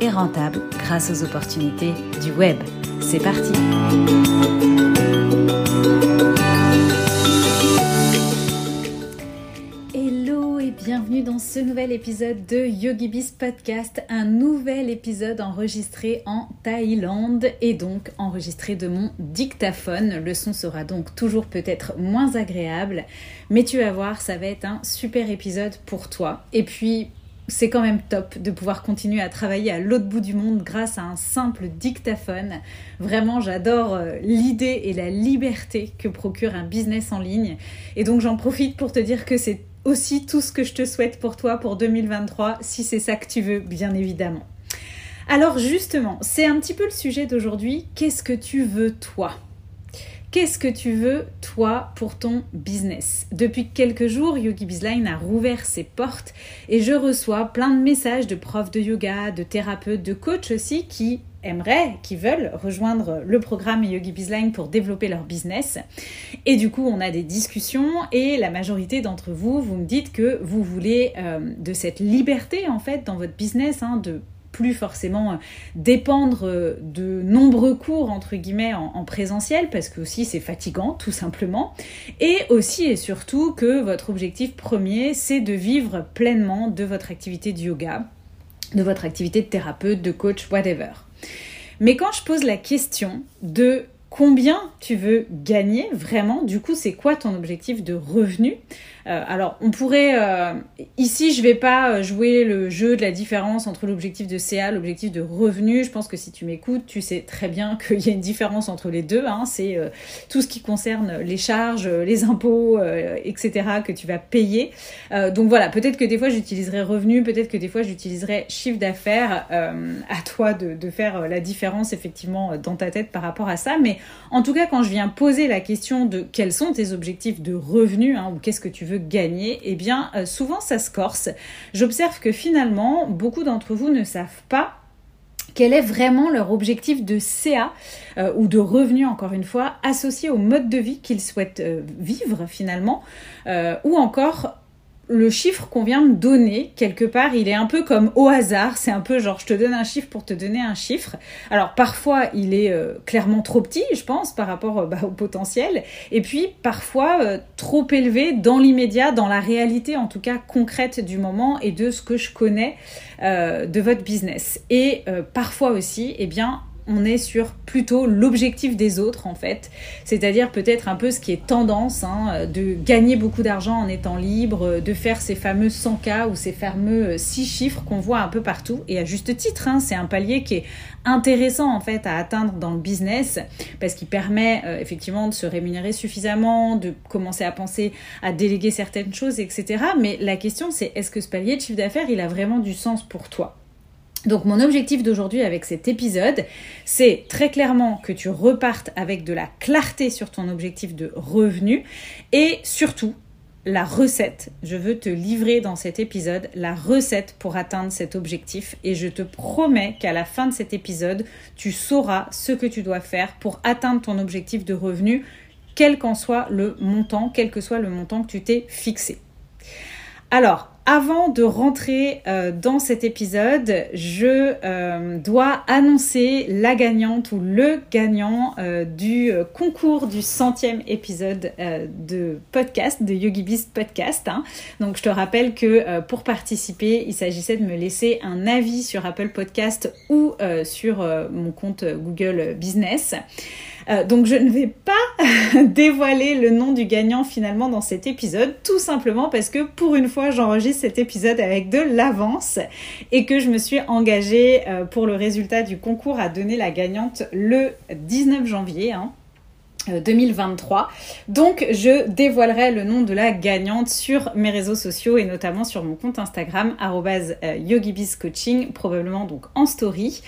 et rentable grâce aux opportunités du web. C'est parti Hello et bienvenue dans ce nouvel épisode de YogiBiz Podcast, un nouvel épisode enregistré en Thaïlande et donc enregistré de mon dictaphone. Le son sera donc toujours peut-être moins agréable, mais tu vas voir, ça va être un super épisode pour toi. Et puis c'est quand même top de pouvoir continuer à travailler à l'autre bout du monde grâce à un simple dictaphone. Vraiment, j'adore euh, l'idée et la liberté que procure un business en ligne. Et donc j'en profite pour te dire que c'est aussi tout ce que je te souhaite pour toi pour 2023, si c'est ça que tu veux, bien évidemment. Alors justement, c'est un petit peu le sujet d'aujourd'hui. Qu'est-ce que tu veux toi? Qu'est-ce que tu veux, toi, pour ton business? Depuis quelques jours, Yogi Bizline a rouvert ses portes et je reçois plein de messages de profs de yoga, de thérapeutes, de coachs aussi qui aimeraient, qui veulent rejoindre le programme Yogi Bizline pour développer leur business. Et du coup, on a des discussions et la majorité d'entre vous, vous me dites que vous voulez euh, de cette liberté en fait dans votre business, hein, de plus forcément euh, dépendre euh, de nombreux cours entre guillemets en, présentiel parce que aussi c'est fatigant tout simplement et aussi et surtout que votre objectif premier c'est de vivre pleinement de votre activité de yoga, de votre activité de thérapeute, de coach, whatever. Mais quand je pose la question de combien tu veux gagner vraiment, du coup c'est quoi ton objectif de revenu? Euh, alors, on pourrait euh, ici, je vais pas euh, jouer le jeu de la différence entre l'objectif de CA, l'objectif de revenu. Je pense que si tu m'écoutes, tu sais très bien qu'il y a une différence entre les deux. Hein. C'est tout ce qui concerne les charges, les impôts, etc. que tu vas payer. donc voilà, peut-être que des fois j'utiliserai revenu, peut-être que des fois j'utiliserai chiffre d'affaires. à toi de, de, faire la différence effectivement dans ta tête par rapport à ça. Mais en tout cas, quand je viens poser la question de quels sont tes objectifs de revenu hein, ou qu'est-ce que tu veux gagner, eh bien euh, souvent ça se corse. J'observe que finalement beaucoup d'entre vous ne savent pas quel est vraiment leur objectif de CA euh, ou de revenu, encore une fois, associé au mode de vie qu'ils souhaitent euh, vivre finalement, ou encore le chiffre qu'on vient me donner, quelque part, il est un peu comme au hasard. C'est un peu genre, je te donne un chiffre pour te donner un chiffre. Alors, parfois, il est euh, clairement trop petit, je pense, par rapport euh, bah, au potentiel. Et puis, parfois, euh, trop élevé dans l'immédiat, dans la réalité, en tout cas, concrète du moment et de ce que je connais de votre business. Et parfois aussi, eh bien, on est sur plutôt l'objectif des autres en fait, c'est-à-dire peut-être un peu ce qui est tendance, hein, de gagner beaucoup d'argent en étant libre, de faire ces fameux 100K ou ces fameux 6 chiffres qu'on voit un peu partout, et à juste titre, hein, c'est un palier qui est intéressant en fait à atteindre dans le business parce qu'il permet euh, effectivement de se rémunérer suffisamment, de commencer à penser à déléguer certaines choses, etc. Mais la question c'est est-ce que ce palier de chiffre d'affaires il a vraiment du sens pour toi? Donc mon objectif d'aujourd'hui avec cet épisode, c'est très clairement que tu repartes avec de la clarté sur ton objectif de revenu et surtout la recette. Je veux te livrer dans cet épisode la recette pour atteindre cet objectif et je te promets qu'à la fin de cet épisode, tu sauras ce que tu dois faire pour atteindre ton objectif de revenu, quel qu'en soit le montant, quel que soit le montant que tu t'es fixé. Alors, avant de rentrer euh, dans cet épisode, je euh, dois annoncer la gagnante ou le gagnant euh, du concours du centième épisode de podcast, de YogiBiz Podcast. Hein. Donc je te rappelle que pour participer, il s'agissait de me laisser un avis sur Apple Podcast ou sur mon compte Google Business. Euh, donc je ne vais pas dévoiler le nom du gagnant finalement dans cet épisode, tout simplement parce que pour une fois j'enregistre cet épisode avec de l'avance et que je me suis engagée euh, pour le résultat du concours à donner la gagnante le 19 janvier. Hein. 2023. Euh, Donc je dévoilerai le nom de la gagnante sur mes réseaux sociaux et notamment sur mon compte Instagram euh, @yogibiscoaching probablement donc en story.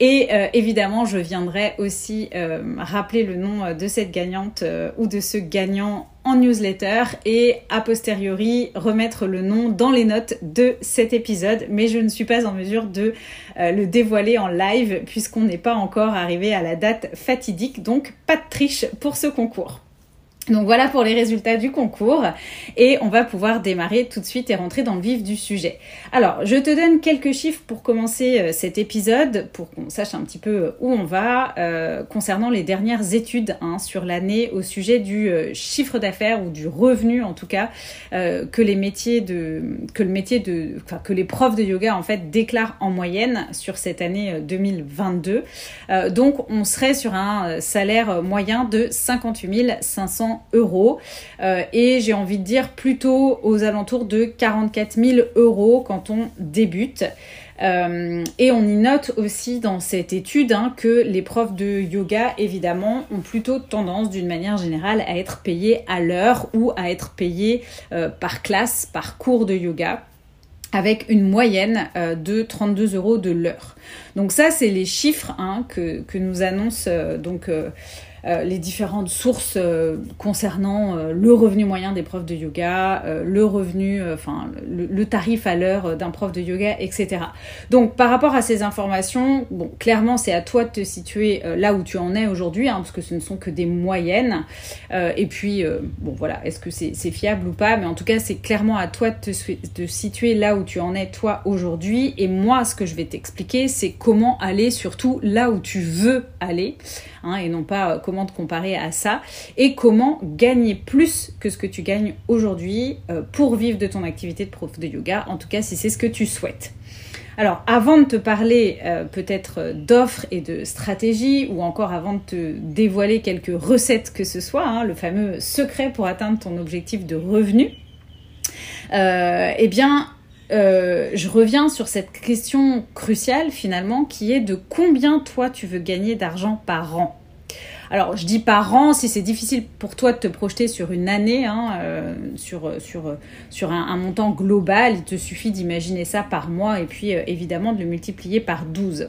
Et euh, évidemment, je viendrai aussi rappeler le nom de cette gagnante ou de ce gagnant newsletter et a posteriori remettre le nom dans les notes de cet épisode. Mais je ne suis pas en mesure de euh, le dévoiler en live puisqu'on n'est pas encore arrivé à la date fatidique. Donc pas de triche pour ce concours. Donc voilà pour les résultats du concours et on va pouvoir démarrer tout de suite et rentrer dans le vif du sujet. Alors je te donne quelques chiffres pour commencer euh, cet épisode pour qu'on sache un petit peu euh, où on va euh, concernant les dernières études hein, sur l'année au sujet du chiffre d'affaires ou du revenu en tout cas que les métiers de que le métier de enfin, que les profs de yoga en fait déclarent en moyenne sur cette année 2022. donc on serait sur un salaire moyen de 58 500 euros. Euh, et j'ai envie de dire plutôt aux alentours de 44 000 euros quand on débute. Euh, et on y note aussi dans cette étude hein, que les profs de yoga, évidemment, ont plutôt tendance d'une manière générale à être payés à l'heure ou à être payés euh, par classe, par cours de yoga avec une moyenne de 32 euros de l'heure. Donc ça, c'est les chiffres hein, que, que, nous annonce donc euh, les différentes sources euh, concernant euh, le revenu moyen des profs de yoga, le revenu, enfin le, tarif à l'heure d'un prof de yoga, etc. Donc par rapport à ces informations, bon, clairement c'est à toi de te situer là où tu en es aujourd'hui, hein, parce que ce ne sont que des moyennes. et puis bon voilà, est-ce que c'est fiable ou pas? Mais en tout cas c'est clairement à toi de te situer là où tu en es toi aujourd'hui. Et moi ce que je vais t'expliquer, c'est comment aller surtout là où tu veux aller. Hein, et non pas comment te comparer à ça, et comment gagner plus que ce que tu gagnes aujourd'hui euh, pour vivre de ton activité de prof de yoga, en tout cas si c'est ce que tu souhaites. Alors, avant de te parler euh, peut-être d'offres et de stratégies, ou encore avant de te dévoiler quelques recettes que ce soit, hein, le fameux secret pour atteindre ton objectif de revenu, eh bien, je reviens sur cette question cruciale finalement qui est de combien toi tu veux gagner d'argent par an? Alors, je dis par an, si c'est difficile pour toi de te projeter sur une année, hein, euh, sur, sur, sur un, montant global, il te suffit d'imaginer ça par mois et puis euh, évidemment de le multiplier par 12.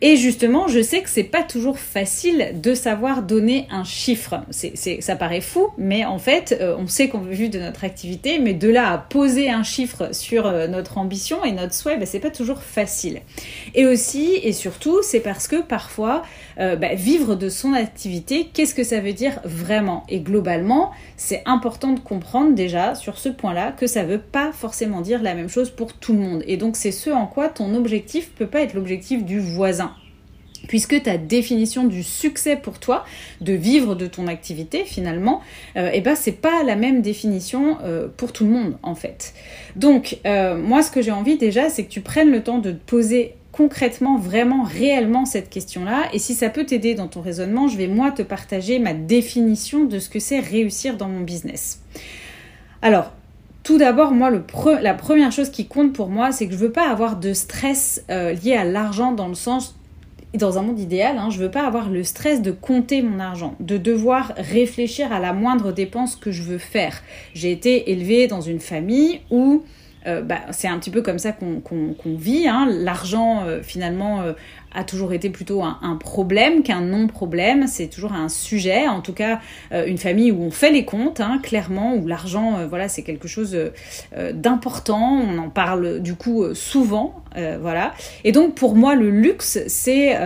Et justement, je sais que c'est pas toujours facile de savoir donner un chiffre. C'est, ça paraît fou, mais en fait, euh, on sait qu'on veut vivre de notre activité, mais de là à poser un chiffre sur euh, notre ambition et notre souhait, ben, c'est pas toujours facile. Et aussi, et surtout, c'est parce que parfois, euh, ben, vivre de son activité, qu'est-ce que ça veut dire vraiment? Et globalement, c'est important de comprendre déjà sur ce point-là que ça veut pas forcément dire la même chose pour tout le monde. Et donc, c'est ce en quoi ton objectif peut pas être l'objectif du voisin puisque ta définition du succès pour toi, de vivre de ton activité finalement, euh, eh ben c'est pas la même définition euh, pour tout le monde en fait. Donc euh, moi ce que j'ai envie déjà c'est que tu prennes le temps de te poser concrètement, vraiment, réellement cette question-là. Et si ça peut t'aider dans ton raisonnement, je vais moi te partager ma définition de ce que c'est réussir dans mon business. Alors, tout d'abord, moi, la première chose qui compte pour moi, c'est que je veux pas avoir de stress lié à l'argent dans le sens dans un monde idéal, hein, je veux pas avoir le stress de compter mon argent, de devoir réfléchir à la moindre dépense que je veux faire. J'ai été élevée dans une famille où euh, bah, c'est un petit peu comme ça qu'on vit. Hein. L'argent, euh, finalement, euh, a toujours été plutôt un, problème qu'un non-problème. C'est toujours un sujet, en tout cas euh, une famille où on fait les comptes, hein, clairement, où l'argent, euh, voilà, c'est quelque chose euh, d'important. On en parle du coup souvent, voilà. Et donc pour moi, le luxe, c'est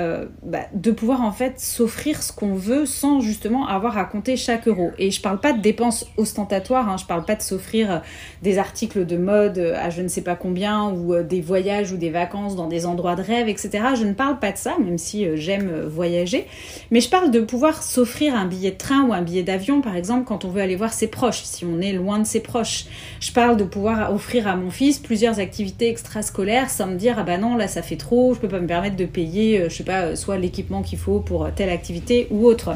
bah, de pouvoir en fait s'offrir ce qu'on veut sans justement avoir à compter chaque euro. Et je parle pas de dépenses ostentatoires, hein, je parle pas de s'offrir des articles de mode à je ne sais pas combien ou des voyages ou des vacances dans des endroits de rêve, etc. Je ne parle pas de ça, même si euh, j'aime euh, voyager, mais je parle de pouvoir s'offrir un billet de train ou un billet d'avion, par exemple, quand on veut aller voir ses proches, si on est loin de ses proches. Je parle de pouvoir offrir à mon fils plusieurs activités extrascolaires sans me dire, ah bah non, là ça fait trop, je peux pas me permettre de payer, euh, je sais pas, soit l'équipement qu'il faut pour telle activité ou autre.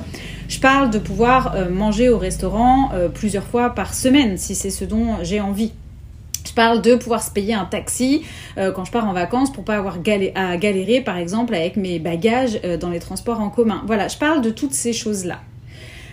Je parle de pouvoir manger au restaurant plusieurs fois par semaine, si c'est ce dont j'ai envie. Je parle de pouvoir se payer un taxi euh, quand je pars en vacances pour pas avoir à galérer par exemple avec mes bagages euh, dans les transports en commun. Voilà, je parle de toutes ces choses-là.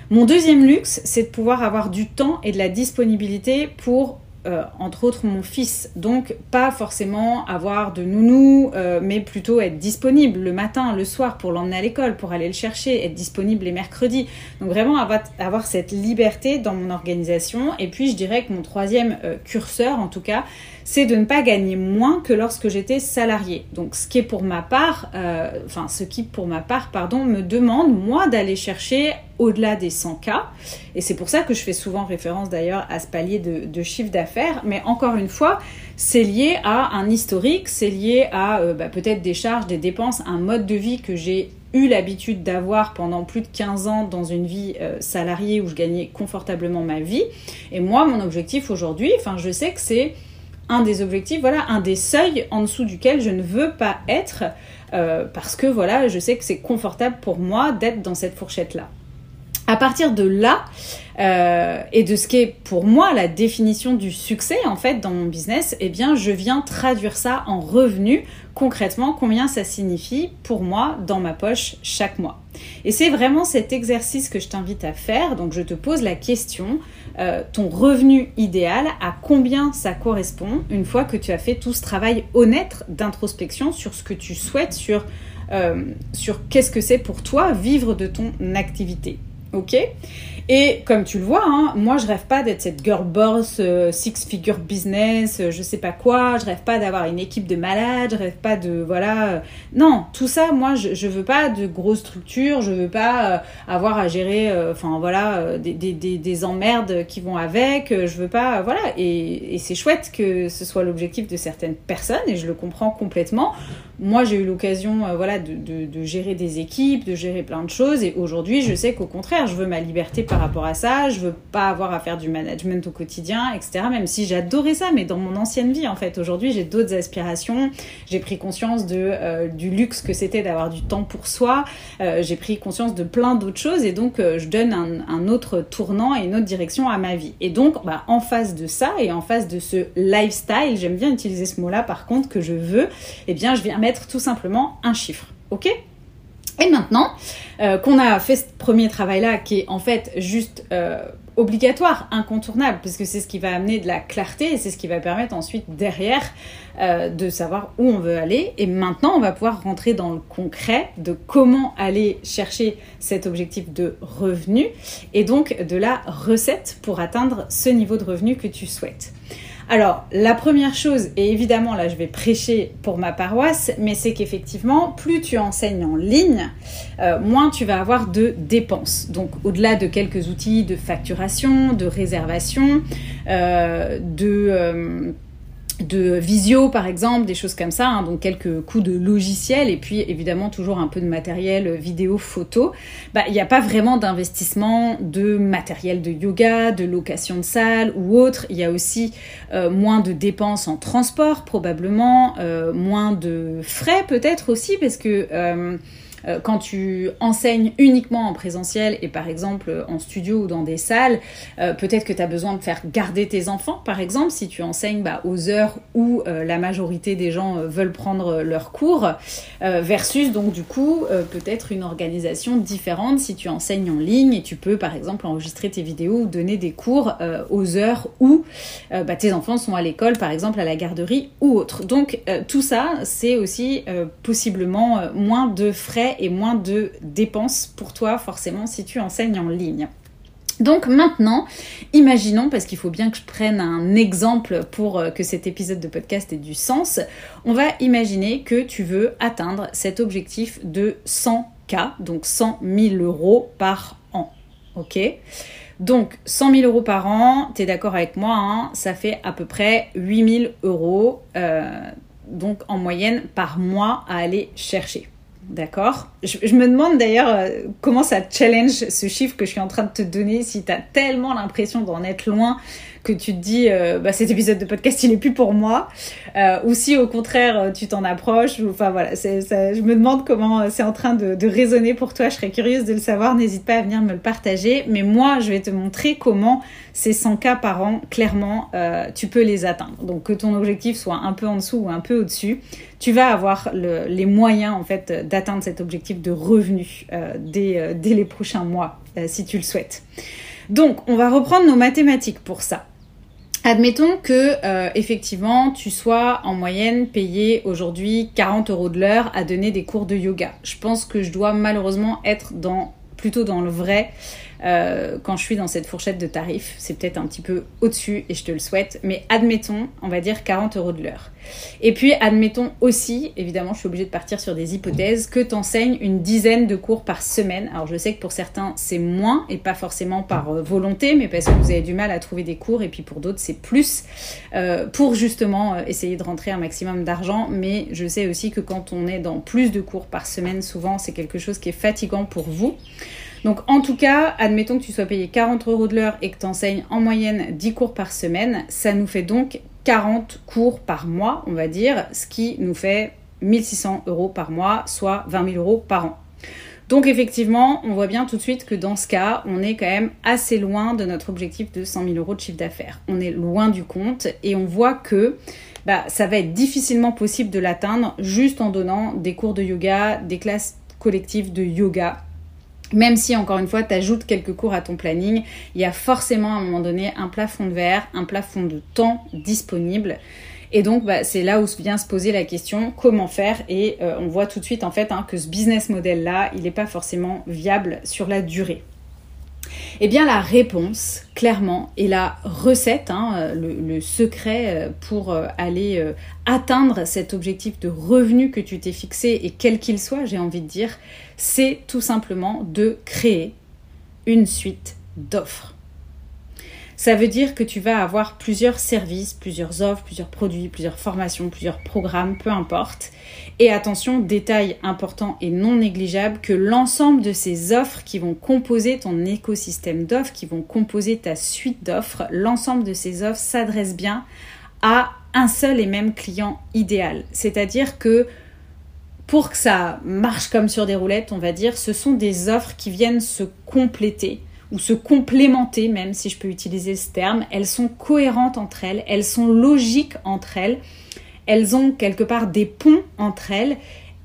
Mon deuxième luxe, c'est de pouvoir avoir du temps et de la disponibilité pour euh, entre autres mon fils. Donc pas forcément avoir de nounou, euh, mais plutôt être disponible le matin, le soir pour l'emmener à l'école, pour aller le chercher, être disponible les mercredis. Donc vraiment avoir, cette liberté dans mon organisation. Et puis je dirais que mon troisième euh, curseur, en tout cas, c'est de ne pas gagner moins que lorsque j'étais salarié. Donc ce qui est pour ma part, enfin ce qui pour ma part, pardon, me demande moi d'aller chercher au-delà des 100 k Et c'est pour ça que je fais souvent référence d'ailleurs à ce palier de, chiffre d'affaires. Mais encore une fois, c'est lié à un historique, c'est lié à euh, bah, peut-être des charges, des dépenses, un mode de vie que j'ai eu l'habitude d'avoir pendant plus de 15 ans dans une vie euh, salariée où je gagnais confortablement ma vie. Et moi, mon objectif aujourd'hui, enfin, je sais que c'est un des objectifs, voilà, un des seuils en dessous duquel je ne veux pas être euh, parce que voilà, je sais que c'est confortable pour moi d'être dans cette fourchette-là. À partir de là, euh, et de ce qui est pour moi la définition du succès en fait dans mon business, eh bien je viens traduire ça en revenus concrètement combien ça signifie pour moi dans ma poche chaque mois. Et c'est vraiment cet exercice que je t'invite à faire. Donc je te pose la question, euh, ton revenu idéal, à combien ça correspond une fois que tu as fait tout ce travail honnête d'introspection sur ce que tu souhaites, sur, euh, sur qu'est-ce que c'est pour toi vivre de ton activité ok et comme tu le vois, hein, moi je rêve pas d'être cette girl boss, euh, six figure business, euh, je sais pas quoi, je rêve pas d'avoir une équipe de malades, je rêve pas de voilà. Euh, non, tout ça, moi je, je veux pas de grosses structures, je veux pas avoir à gérer, enfin voilà, des, des, des, emmerdes qui vont avec, je veux pas, voilà. Et c'est chouette que ce soit l'objectif de certaines personnes et je le comprends complètement. Moi j'ai eu l'occasion, voilà, de, de, gérer des équipes, de gérer plein de choses et aujourd'hui je sais qu'au contraire, je veux ma liberté par rapport à ça, je veux pas avoir à faire du management au quotidien, etc. Même si j'adorais ça, mais dans mon ancienne vie, en fait, aujourd'hui, j'ai d'autres aspirations. J'ai pris conscience de, euh, du luxe que c'était d'avoir du temps pour soi. Euh, j'ai pris conscience de plein d'autres choses et donc euh, je donne un, autre tournant et une autre direction à ma vie. Et donc, bah, en face de ça et en face de ce lifestyle, j'aime bien utiliser ce mot-là par contre que je veux, eh bien, je viens tout simplement un chiffre. Ok? Et maintenant euh, qu'on a fait ce premier travail-là, qui est en fait juste euh, obligatoire, incontournable, parce que c'est ce qui va amener de la clarté et c'est ce qui va permettre ensuite derrière euh, de savoir où on veut aller. Et maintenant, on va pouvoir rentrer dans le concret de comment aller chercher cet objectif de revenu et donc de la recette pour atteindre ce niveau de revenu que tu souhaites. Alors, la première chose, et évidemment là je vais prêcher pour ma paroisse, mais c'est qu'effectivement, plus tu enseignes en ligne, euh, moins tu vas avoir de dépenses. Donc, au-delà de quelques outils de facturation, de réservation, euh, de... Euh, de visio par exemple, des choses comme ça, hein, donc quelques coûts de logiciel et puis évidemment toujours un peu de matériel vidéo, photo, bah, il n'y a pas vraiment d'investissement de matériel de yoga, de location de salle ou autre. Il y a aussi euh, moins de dépenses en transport probablement, euh, moins de frais peut-être aussi parce que... Euh, euh, quand tu enseignes uniquement en présentiel et par exemple en studio ou dans des salles, euh, peut-être que tu as besoin de faire garder tes enfants, par exemple, si tu enseignes bah, aux heures où euh, la majorité des gens veulent prendre leurs cours, versus donc du coup peut-être une organisation différente si tu enseignes en ligne et tu peux par exemple enregistrer tes vidéos ou donner des cours aux heures où bah, tes enfants sont à l'école, par exemple à la garderie ou autre. Donc tout ça, c'est aussi possiblement moins de frais et moins de dépenses pour toi forcément si tu enseignes en ligne. Donc maintenant, imaginons, parce qu'il faut bien que je prenne un exemple pour euh, que cet épisode de podcast ait du sens, on va imaginer que tu veux atteindre cet objectif de 100K, donc 100 000 euros par an. Ok? Donc 100 000 euros par an, tu es d'accord avec moi, hein, ça fait à peu près 8 000 euros, euh, donc en moyenne par mois à aller chercher. D'accord. Je, me demande d'ailleurs euh, comment ça challenge ce chiffre que je suis en train de te donner, si tu tellement l'impression d'en être loin que tu te dis euh, bah, cet épisode de podcast il est plus pour moi, euh, ou si au contraire tu t'en approches, enfin voilà, ça, je me demande comment c'est en train de, de résonner pour toi, je serais curieuse de le savoir, n'hésite pas à venir me le partager, mais moi je vais te montrer comment ces 100 cas par an, clairement, euh, tu peux les atteindre. Donc que ton objectif soit un peu en dessous ou un peu au-dessus, tu vas avoir le, les moyens en fait d'atteindre cet objectif de revenu euh, dès, dès, les prochains mois, si tu le souhaites. Donc, on va reprendre nos mathématiques pour ça. Admettons que euh, effectivement tu sois en moyenne payé aujourd'hui 40 euros de l'heure à donner des cours de yoga. Je pense que je dois malheureusement être dans plutôt dans le vrai euh, quand je suis dans cette fourchette de tarifs. C'est peut-être un petit peu au-dessus et je te le souhaite, mais admettons, on va dire 40 euros de l'heure. Et puis admettons aussi, évidemment, je suis obligée de partir sur des hypothèses, que tu enseignes une dizaine de cours par semaine. Alors je sais que pour certains c'est moins et pas forcément par euh, volonté, mais parce que vous avez du mal à trouver des cours et puis pour d'autres c'est plus euh, pour justement essayer de rentrer un maximum d'argent. Mais je sais aussi que quand on est dans plus de cours par semaine, souvent c'est quelque chose qui est fatigant pour vous. Donc en tout cas, admettons que tu sois payé 40 euros de l'heure et que tu enseignes en moyenne 10 cours par semaine, ça nous fait donc 40 cours par mois, on va dire, ce qui nous fait 1600 euros par mois, soit 20 000 euros par an. Donc effectivement, on voit bien tout de suite que dans ce cas, on est quand même assez loin de notre objectif de 100 000 euros de chiffre d'affaires. On est loin du compte et on voit que bah, ça va être difficilement possible de l'atteindre juste en donnant des cours de yoga, des classes collectives de yoga même si, encore une fois, tu ajoutes quelques cours à ton planning, il y a forcément à un moment donné un plafond de verre, un plafond de temps disponible. Et donc, bah, c'est là où vient se poser la question comment faire? Et euh, on voit tout de suite en fait hein, que ce business model-là, il n'est pas forcément viable sur la durée. Eh bien, la réponse, clairement, et la recette, hein, le, secret euh, pour euh, aller atteindre cet objectif de revenu que tu t'es fixé, et quel qu'il soit, j'ai envie de dire, c'est tout simplement de créer une suite d'offres. Ça veut dire que tu vas avoir plusieurs services, plusieurs offres, plusieurs produits, plusieurs formations, plusieurs programmes, peu importe. Et attention, détail important et non négligeable, que l'ensemble de ces offres qui vont composer ton écosystème d'offres, qui vont composer ta suite d'offres, l'ensemble de ces offres s'adresse bien à un seul et même client idéal. C'est-à-dire que pour que ça marche comme sur des roulettes, on va dire, ce sont des offres qui viennent se compléter ou se complémenter, même si je peux utiliser ce terme. Elles sont cohérentes entre elles, elles sont logiques entre elles, elles ont quelque part des ponts entre elles.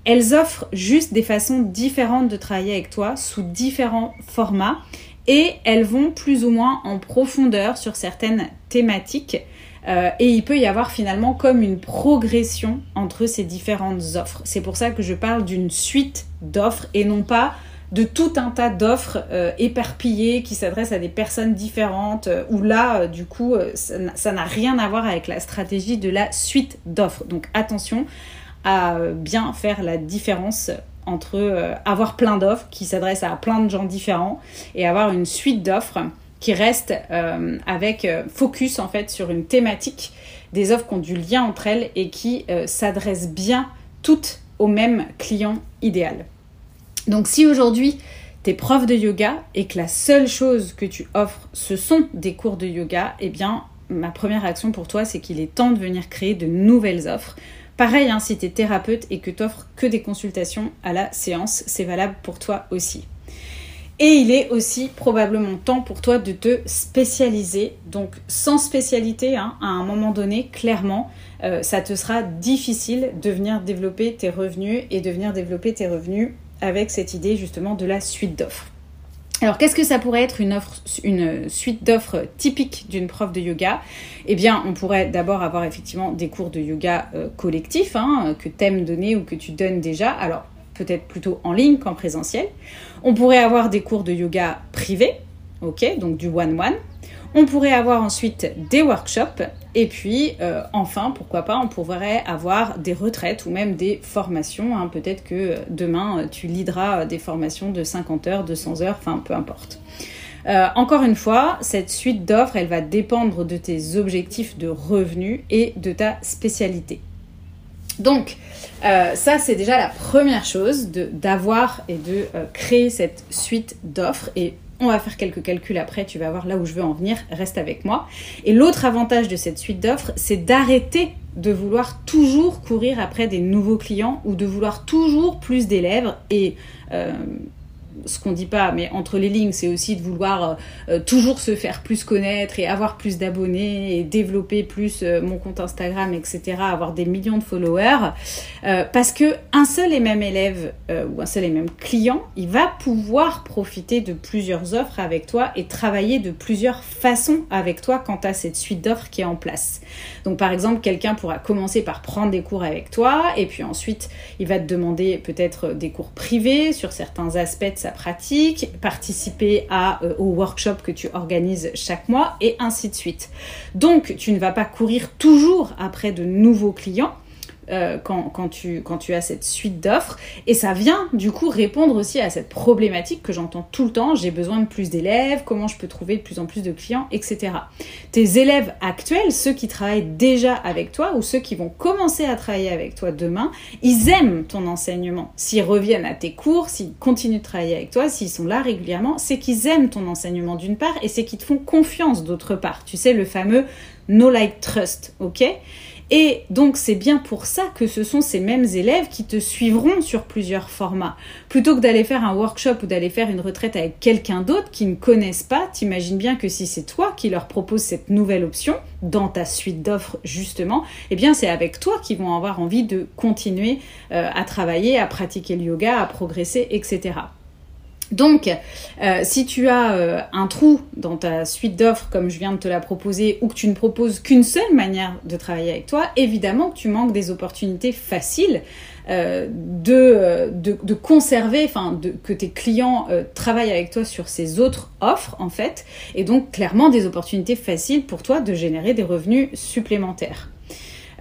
Elles offrent juste des façons différentes de travailler avec toi sous différents formats et elles vont plus ou moins en profondeur sur certaines thématiques euh, et il peut y avoir finalement comme une progression entre ces différentes offres. C'est pour ça que je parle d'une suite d'offres et non pas de tout un tas d'offres euh, éparpillées qui s'adressent à des personnes différentes, euh, où là, du coup, ça n'a rien à voir avec la stratégie de la suite d'offres. Donc attention à bien faire la différence entre avoir plein d'offres qui s'adressent à plein de gens différents et avoir une suite d'offres qui reste euh, avec euh, focus en fait sur une thématique, des offres qui ont du lien entre elles et qui euh, s'adressent bien toutes au même client idéal. Donc si aujourd'hui tu es prof de yoga et que la seule chose que tu offres ce sont des cours de yoga, eh bien ma première action pour toi c'est qu'il est temps de venir créer de nouvelles offres. Pareil, hein, si tu es thérapeute et que tu offres que des consultations à la séance, c'est valable pour toi aussi. Et il est aussi probablement temps pour toi de te spécialiser. Donc sans spécialité, hein, à un moment donné, clairement, euh, ça te sera difficile de venir développer tes revenus et de venir développer tes revenus avec cette idée justement de la suite d'offres. Alors, qu'est-ce que ça pourrait être une, offre, une suite d'offres typique d'une prof de yoga? Eh bien, on pourrait d'abord avoir effectivement des cours de yoga euh, collectifs hein, que tu aimes donner ou que tu donnes déjà. Alors, peut-être plutôt en ligne qu'en présentiel. On pourrait avoir des cours de yoga privés, ok, donc du one-one. On pourrait avoir ensuite des workshops et puis euh, enfin, pourquoi pas, on pourrait avoir des retraites ou même des formations. Hein. Peut-être que euh, demain, tu lideras des formations de 50 heures, 200 heures, enfin peu importe. Euh, encore une fois, cette suite d'offres, elle va dépendre de tes objectifs de revenus et de ta spécialité. Donc, euh, ça, c'est déjà la première chose, d'avoir et de euh, créer cette suite d'offres. Et on va faire quelques calculs après, tu vas voir là où je veux en venir, reste avec moi. Et l'autre avantage de cette suite d'offres, c'est d'arrêter de vouloir toujours courir après des nouveaux clients ou de vouloir toujours plus d'élèves et euh, ce qu'on dit pas, mais entre les lignes, c'est aussi de vouloir euh, euh, toujours se faire plus connaître et avoir plus d'abonnés et développer plus euh, mon compte Instagram, etc., avoir des millions de followers, parce que un seul et même élève ou un seul et même client, il va pouvoir profiter de plusieurs offres avec toi et travailler de plusieurs façons avec toi quant à cette suite d'offres qui est en place. Donc, par exemple, quelqu'un pourra commencer par prendre des cours avec toi et puis ensuite, il va te demander peut-être des cours privés sur certains aspects de sa pratique, participer à, euh, au workshop que tu organises chaque mois et ainsi de suite. Donc, tu ne vas pas courir toujours après de nouveaux clients euh, quand, tu as cette suite d'offres. Et ça vient du coup répondre aussi à cette problématique que j'entends tout le temps, j'ai besoin de plus d'élèves, comment je peux trouver de plus en plus de clients, etc. Tes élèves actuels, ceux qui travaillent déjà avec toi ou ceux qui vont commencer à travailler avec toi demain, ils aiment ton enseignement. S'ils reviennent à tes cours, s'ils continuent de travailler avec toi, s'ils sont là régulièrement, c'est qu'ils aiment ton enseignement d'une part et c'est qu'ils te font confiance d'autre part. Tu sais, le fameux no like trust, ok? Et donc c'est bien pour ça que ce sont ces mêmes élèves qui te suivront sur plusieurs formats. Plutôt que d'aller faire un workshop ou d'aller faire une retraite avec quelqu'un d'autre qui ne connaissent pas, t'imagines bien que si c'est toi qui leur propose cette nouvelle option dans ta suite d'offres justement, eh bien c'est avec toi qu'ils vont avoir envie de continuer euh, à travailler, à pratiquer le yoga, à progresser, etc. Donc, euh, si tu as euh, un trou dans ta suite d'offres comme je viens de te la proposer ou que tu ne proposes qu'une seule manière de travailler avec toi, évidemment que tu manques des opportunités faciles euh, de, de, conserver, enfin, que tes clients travaillent avec toi sur ces autres offres en fait, et donc clairement des opportunités faciles pour toi de générer des revenus supplémentaires.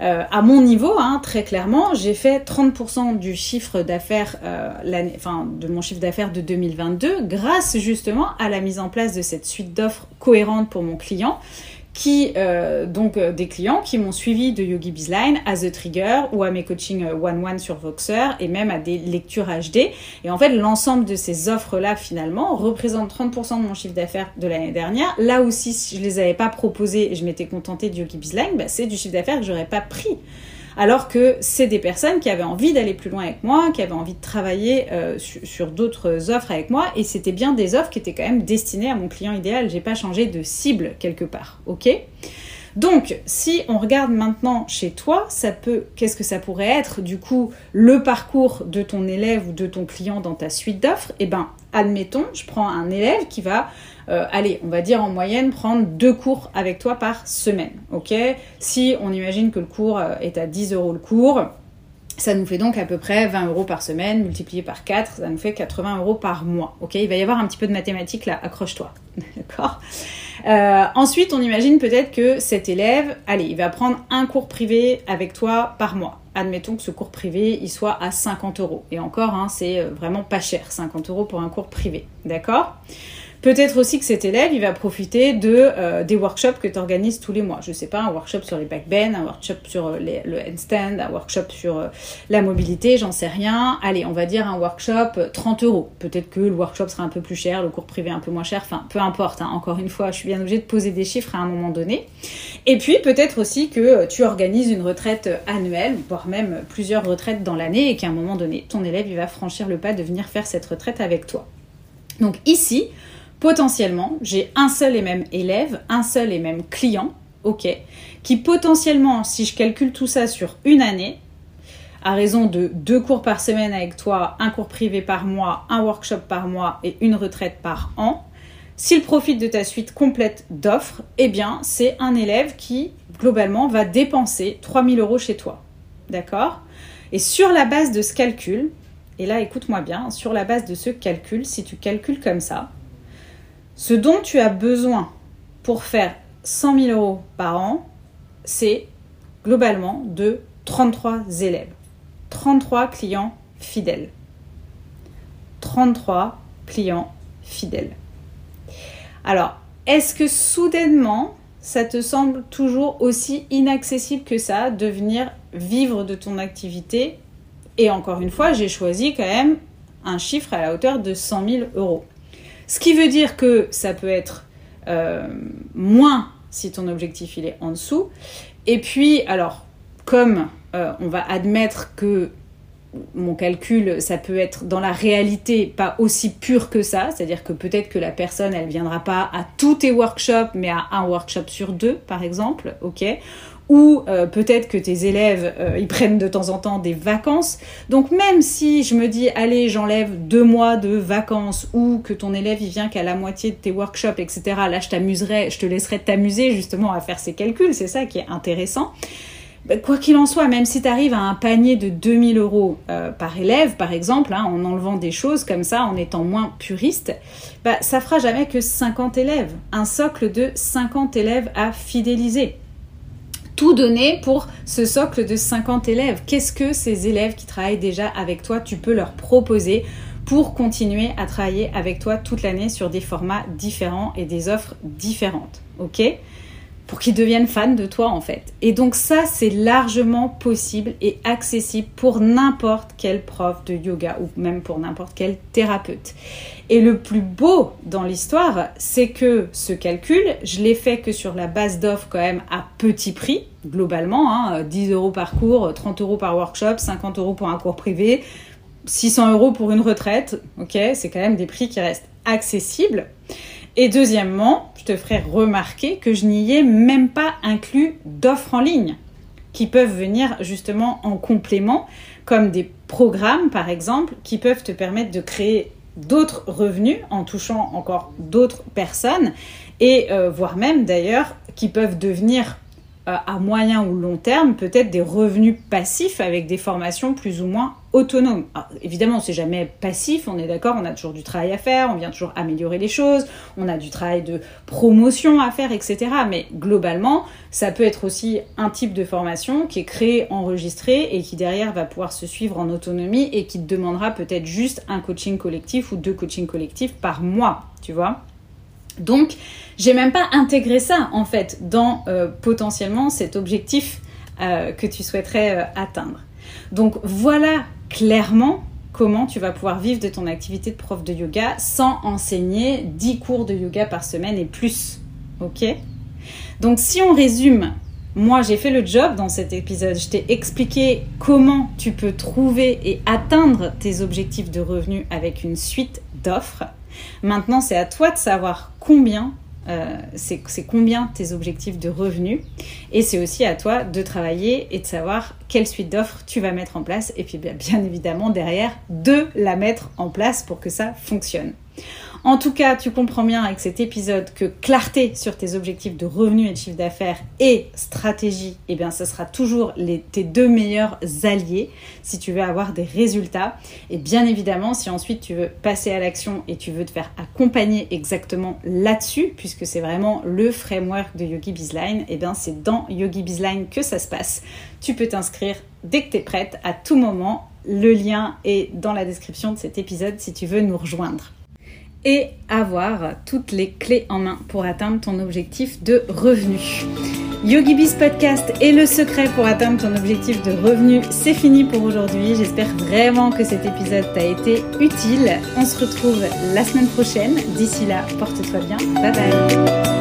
Euh, à mon niveau, hein, très clairement, j'ai fait 30% du chiffre d'affaires, euh, de mon chiffre d'affaires de 2022, grâce justement à la mise en place de cette suite d'offres cohérente pour mon client qui euh, donc euh, des clients qui m'ont suivi de Yogi Bizline à The Trigger ou à mes coachings euh, one-one sur Voxer et même à des lectures HD. Et en fait, l'ensemble de ces offres-là, finalement, représente 30% de mon chiffre d'affaires de l'année dernière. Là aussi, si je les avais pas proposées et je m'étais contentée de Yogi Bizline, bah, c'est du chiffre d'affaires que j'aurais pas pris alors que c'est des personnes qui avaient envie d'aller plus loin avec moi, qui avaient envie de travailler euh, sur, d'autres offres avec moi, et c'était bien des offres qui étaient quand même destinées à mon client idéal. J'ai pas changé de cible quelque part, ok? Donc, si on regarde maintenant chez toi, ça peut, qu'est-ce que ça pourrait être? Du coup le parcours de ton élève ou de ton client dans ta suite d'offres Eh ben, admettons, je prends un élève qui va euh, allez, on va dire en moyenne, prendre deux cours avec toi par semaine. Ok? Si on imagine que le cours euh, est à 10 euros le cours, ça nous fait donc à peu près 20 euros par semaine, multiplié par 4, ça nous fait 80 euros par mois. Ok Il va y avoir un petit peu de mathématiques là, accroche-toi. D'accord? Euh, Ensuite, on imagine peut-être que cet élève, allez, il va prendre un cours privé avec toi par mois. Admettons que ce cours privé, il soit à 50 euros. Et encore, hein, c'est vraiment pas cher, 50 euros pour un cours privé. D'accord? Peut-être aussi que cet élève, il va profiter euh, des workshops que tu organises tous les mois. Je sais pas, un workshop sur les backbends, un workshop sur euh, le handstand, un workshop sur euh, la mobilité, j'en sais rien. Allez, on va dire un workshop 30 euros. Peut-être que le workshop sera un peu plus cher, le cours privé un peu moins cher, enfin, peu importe. Hein. Encore une fois, je suis bien obligée de poser des chiffres à un moment donné. Et puis, peut-être aussi que tu organises une retraite annuelle, voire même plusieurs retraites dans l'année, et qu'à un moment donné, ton élève, va franchir le pas de venir faire cette retraite avec toi. Donc ici, potentiellement, j'ai un seul et même élève, un seul et même client, ok, qui potentiellement, si je calcule tout ça sur une année, à raison de deux cours par semaine avec toi, un cours privé par mois, un workshop par mois et une retraite par an, s'il profite de ta suite complète d'offres, eh bien, c'est un élève qui, globalement, va dépenser 3000 euros chez toi. D'accord? Et sur la base de ce calcul, et là, écoute-moi bien, sur la base de ce calcul, si tu calcules comme ça, ce dont tu as besoin pour faire 100 000 euros par an, c'est globalement de 33 élèves, 33 clients fidèles. 33 clients fidèles. Alors, est-ce que soudainement, ça te semble toujours aussi inaccessible que ça de venir vivre de ton activité? Et encore une fois, j'ai choisi quand même un chiffre à la hauteur de 100 000 euros. Ce qui veut dire que ça peut être euh, moins si ton objectif il est en dessous. Et puis, alors, comme euh, on va admettre que mon calcul, ça peut être dans la réalité pas aussi pur que ça, c'est-à-dire que peut-être que la personne, elle viendra pas à tous tes workshops, mais à un workshop sur deux, par exemple, ok? Ou euh, peut-être que tes élèves euh, ils prennent de temps en temps des vacances. Donc même si je me dis allez j'enlève deux mois de vacances ou que ton élève il vient qu'à la moitié de tes workshops etc. Là je t'amuserai, je te laisserai t'amuser justement à faire ces calculs, c'est ça qui est intéressant. Bah, quoi qu'il en soit, même si tu arrives à un panier de 2000 euros euh, par élève, par exemple, hein, en enlevant des choses comme ça, en étant moins puriste, bah, ça fera jamais que 50 élèves. Un socle de 50 élèves à fidéliser. Tout donner pour ce socle de 50 élèves. Qu'est-ce que ces élèves qui travaillent déjà avec toi, tu peux leur proposer pour continuer à travailler avec toi toute l'année sur des formats différents et des offres différentes. Ok? Pour qu'ils deviennent fans de toi en fait. Et donc ça, c'est largement possible et accessible pour n'importe quel prof de yoga ou même pour n'importe quel thérapeute. Et le plus beau dans l'histoire, c'est que ce calcul, je l'ai fait que sur la base d'offres quand même à petit prix, globalement, hein, 10 euros par cours, 30 euros par workshop, 50 euros pour un cours privé, 600 euros pour une retraite, ok, c'est quand même des prix qui restent accessibles. Et deuxièmement, je te ferai remarquer que je n'y ai même pas inclus d'offres en ligne qui peuvent venir justement en complément, comme des programmes par exemple, qui peuvent te permettre de créer d'autres revenus en touchant encore d'autres personnes et euh, voire même d'ailleurs qui peuvent devenir euh, à moyen ou long terme peut-être des revenus passifs avec des formations plus ou moins autonomes. évidemment, c'est jamais passif, on est d'accord, on a toujours du travail à faire, on vient toujours améliorer les choses, on a du travail de promotion à faire, etc. Mais globalement, ça peut être aussi un type de formation qui est créé, enregistré et qui derrière va pouvoir se suivre en autonomie et qui te demandera peut-être juste un coaching collectif ou deux coachings collectifs par mois, tu vois. Donc, j'ai même pas intégré ça en fait dans euh, potentiellement cet objectif euh, que tu souhaiterais euh, atteindre. Donc voilà clairement comment tu vas pouvoir vivre de ton activité de prof de yoga sans enseigner 10 cours de yoga par semaine et plus. Ok? Donc si on résume, moi j'ai fait le job dans cet épisode, je t'ai expliqué comment tu peux trouver et atteindre tes objectifs de revenus avec une suite d'offres. Maintenant, c'est à toi de savoir combien, euh, c'est combien tes objectifs de revenus. Et c'est aussi à toi de travailler et de savoir quelle suite d'offres tu vas mettre en place. Et puis bien évidemment, derrière, de la mettre en place pour que ça fonctionne. En tout cas, tu comprends bien avec cet épisode que clarté sur tes objectifs de revenus et de chiffre d'affaires et stratégie, eh bien, ce sera toujours tes deux meilleurs alliés si tu veux avoir des résultats. Et bien évidemment, si ensuite tu veux passer à l'action et tu veux te faire accompagner exactement là-dessus, puisque c'est vraiment le framework de Yogi Bizline, eh bien, c'est dans Yogi Bizline que ça se passe. Tu peux t'inscrire dès que tu es prête, à tout moment. Le lien est dans la description de cet épisode si tu veux nous rejoindre et avoir toutes les clés en main pour atteindre ton objectif de revenu. YogiBiz Podcast est le secret pour atteindre ton objectif de revenu. C'est fini pour aujourd'hui. J'espère vraiment que cet épisode t'a été utile. On se retrouve la semaine prochaine. D'ici là, porte-toi bien. Bye bye.